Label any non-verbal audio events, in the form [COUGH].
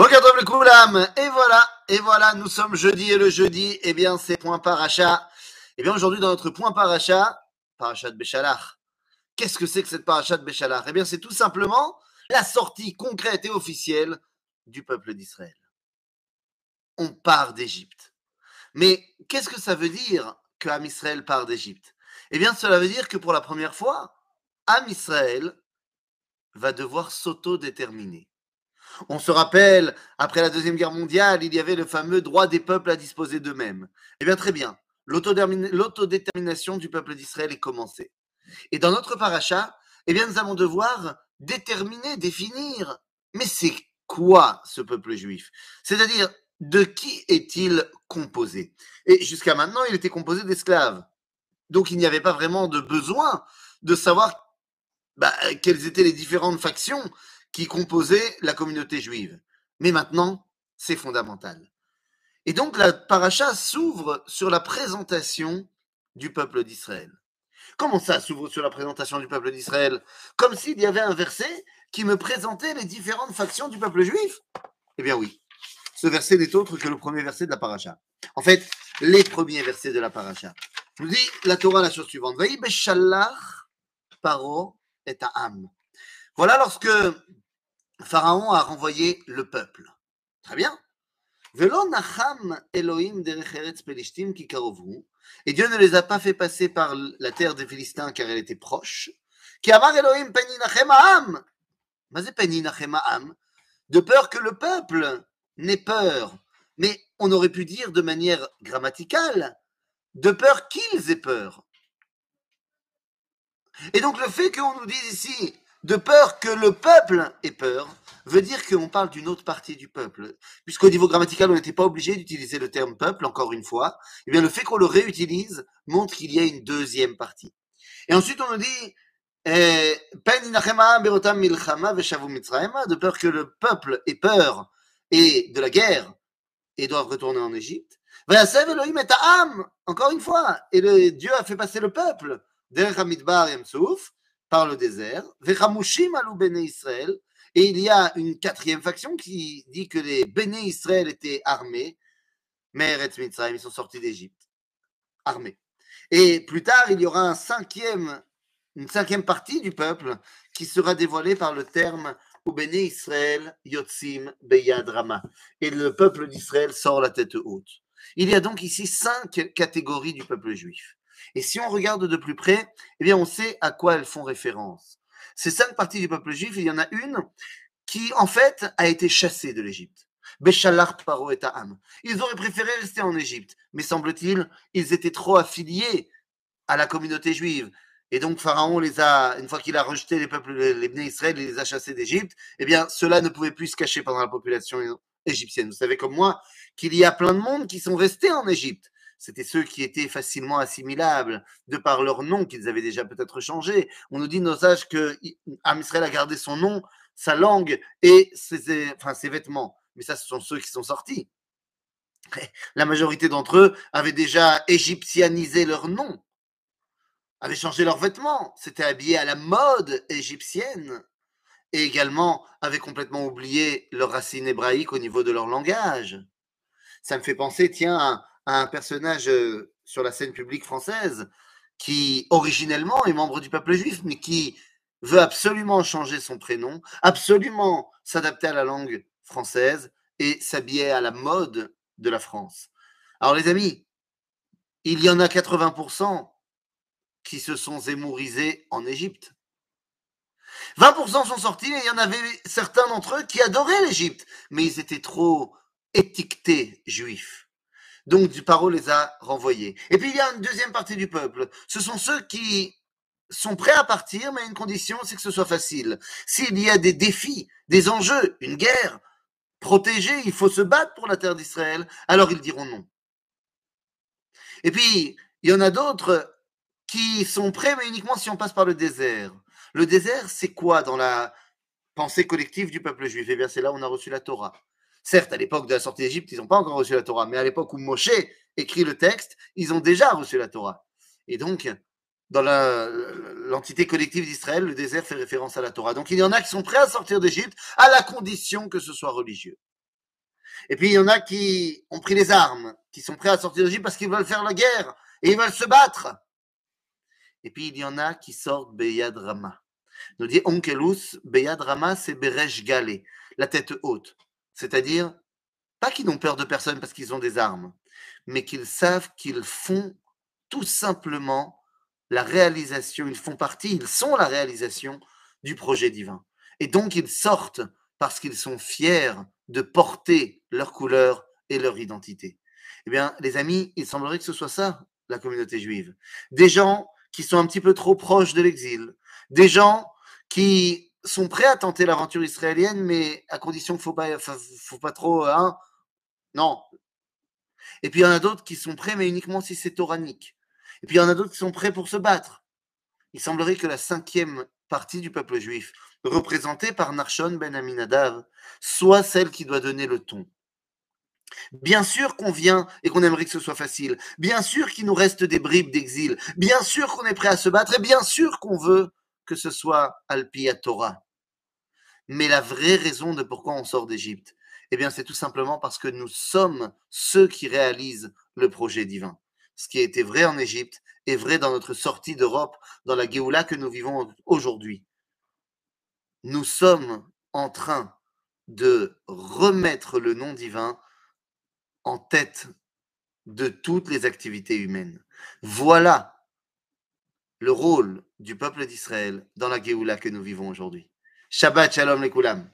Et voilà, et voilà, nous sommes jeudi, et le jeudi, eh bien, c'est point paracha. Eh bien, aujourd'hui, dans notre point paracha, paracha de Béchalach, qu'est-ce que c'est que cette paracha de Béchalach? Eh bien, c'est tout simplement la sortie concrète et officielle du peuple d'Israël. On part d'Égypte. Mais qu'est-ce que ça veut dire que Am Israël part d'Égypte? Eh bien, cela veut dire que pour la première fois, Am Israël va devoir s'autodéterminer. On se rappelle, après la Deuxième Guerre mondiale, il y avait le fameux droit des peuples à disposer d'eux-mêmes. Eh bien, très bien. L'autodétermination du peuple d'Israël est commencée. Et dans notre paracha, eh bien, nous allons devoir déterminer, définir, mais c'est quoi ce peuple juif? C'est-à-dire, de qui est-il composé? Et jusqu'à maintenant, il était composé d'esclaves. Donc, il n'y avait pas vraiment de besoin de savoir bah, quelles étaient les différentes factions qui composaient la communauté juive. Mais maintenant, c'est fondamental. Et donc la paracha s'ouvre sur la présentation du peuple d'Israël. Comment ça s'ouvre sur la présentation du peuple d'Israël? Comme s'il y avait un verset qui me présentait les différentes factions du peuple juif Eh bien oui, ce verset n'est autre que le premier verset de la paracha. En fait, les premiers versets de la paracha. Nous dit la Torah la chose suivante. Voilà lorsque Pharaon a renvoyé le peuple. Très bien. Et Dieu ne les a pas fait passer par la terre des Philistins car elle était proche. De peur que le peuple n'ait peur. Mais on aurait pu dire de manière grammaticale, de peur qu'ils aient peur. Et donc le fait qu'on nous dise ici, de peur que le peuple ait peur, veut dire qu'on parle d'une autre partie du peuple. Puisqu'au niveau grammatical, on n'était pas obligé d'utiliser le terme peuple, encore une fois, et eh bien le fait qu'on le réutilise montre qu'il y a une deuxième partie. Et ensuite, on nous dit, eh, de peur que le peuple ait peur et de la guerre et doivent retourner en Égypte. Encore une fois, et le, Dieu a fait passer le peuple par le désert. Israël. Et il y a une quatrième faction qui dit que les Béné Israël étaient armés. Mais ils sont sortis d'Égypte, armés. Et plus tard, il y aura une cinquième partie du peuple qui sera dévoilée par le terme Béné Israël Yotzim Beyad Rama. Et le peuple d'Israël sort la tête haute. Il y a donc ici cinq catégories du peuple juif. Et si on regarde de plus près, eh bien, on sait à quoi elles font référence. Ces cinq parties du peuple juif, il y en a une qui, en fait, a été chassée de l'Égypte. Béchalar Paro et Ta'am. Ils auraient préféré rester en Égypte, mais semble-t-il, ils étaient trop affiliés à la communauté juive. Et donc Pharaon les a, une fois qu'il a rejeté les peuples, les Israël, il les a chassés d'Égypte. Eh bien, cela ne pouvait plus se cacher pendant la population égyptienne. Vous savez comme moi qu'il y a plein de monde qui sont restés en Égypte c'était ceux qui étaient facilement assimilables, de par leur nom qu'ils avaient déjà peut-être changé. On nous dit nos sages que Amisraël a gardé son nom, sa langue et ses, enfin, ses vêtements. Mais ça, ce sont ceux qui sont sortis. [LAUGHS] La majorité d'entre eux avaient déjà égyptianisé leur nom, avaient changé leurs vêtements, s'étaient habillés à la mode égyptienne et également avaient complètement oublié leur racine hébraïque au niveau de leur langage. Ça me fait penser, tiens, un personnage euh, sur la scène publique française qui originellement est membre du peuple juif, mais qui veut absolument changer son prénom, absolument s'adapter à la langue française et s'habiller à la mode de la France. Alors les amis, il y en a 80% qui se sont zémourisés en Égypte. 20% sont sortis, et il y en avait certains d'entre eux qui adoraient l'Égypte, mais ils étaient trop étiquetés juifs. Donc, du paro les a renvoyés. Et puis, il y a une deuxième partie du peuple. Ce sont ceux qui sont prêts à partir, mais une condition, c'est que ce soit facile. S'il y a des défis, des enjeux, une guerre, protégée, il faut se battre pour la terre d'Israël, alors ils diront non. Et puis, il y en a d'autres qui sont prêts, mais uniquement si on passe par le désert. Le désert, c'est quoi dans la pensée collective du peuple juif? Eh bien, c'est là où on a reçu la Torah. Certes, à l'époque de la sortie d'Égypte, ils n'ont pas encore reçu la Torah, mais à l'époque où Moshe écrit le texte, ils ont déjà reçu la Torah. Et donc, dans l'entité collective d'Israël, le désert fait référence à la Torah. Donc, il y en a qui sont prêts à sortir d'Égypte à la condition que ce soit religieux. Et puis il y en a qui ont pris les armes, qui sont prêts à sortir d'Égypte parce qu'ils veulent faire la guerre et ils veulent se battre. Et puis il y en a qui sortent Beyad Rama. Nous dit Onkelus, Beyad Rama, c'est Beresh Galé, la tête haute. C'est-à-dire, pas qu'ils n'ont peur de personne parce qu'ils ont des armes, mais qu'ils savent qu'ils font tout simplement la réalisation, ils font partie, ils sont la réalisation du projet divin. Et donc ils sortent parce qu'ils sont fiers de porter leur couleur et leur identité. Eh bien, les amis, il semblerait que ce soit ça, la communauté juive. Des gens qui sont un petit peu trop proches de l'exil, des gens qui sont prêts à tenter l'aventure israélienne, mais à condition qu'il ne faut pas, trop, hein, non. Et puis il y en a d'autres qui sont prêts, mais uniquement si c'est toranique. Et puis il y en a d'autres qui sont prêts pour se battre. Il semblerait que la cinquième partie du peuple juif, représentée par Narshon ben Aminadav, soit celle qui doit donner le ton. Bien sûr qu'on vient et qu'on aimerait que ce soit facile. Bien sûr qu'il nous reste des bribes d'exil. Bien sûr qu'on est prêt à se battre et bien sûr qu'on veut que ce soit Alpia Torah. Mais la vraie raison de pourquoi on sort d'Égypte, eh bien, c'est tout simplement parce que nous sommes ceux qui réalisent le projet divin. Ce qui a été vrai en Égypte est vrai dans notre sortie d'Europe, dans la Géoula que nous vivons aujourd'hui. Nous sommes en train de remettre le nom divin en tête de toutes les activités humaines. Voilà le rôle du peuple d'Israël dans la Géoula que nous vivons aujourd'hui. Shabbat Shalom les Koulam.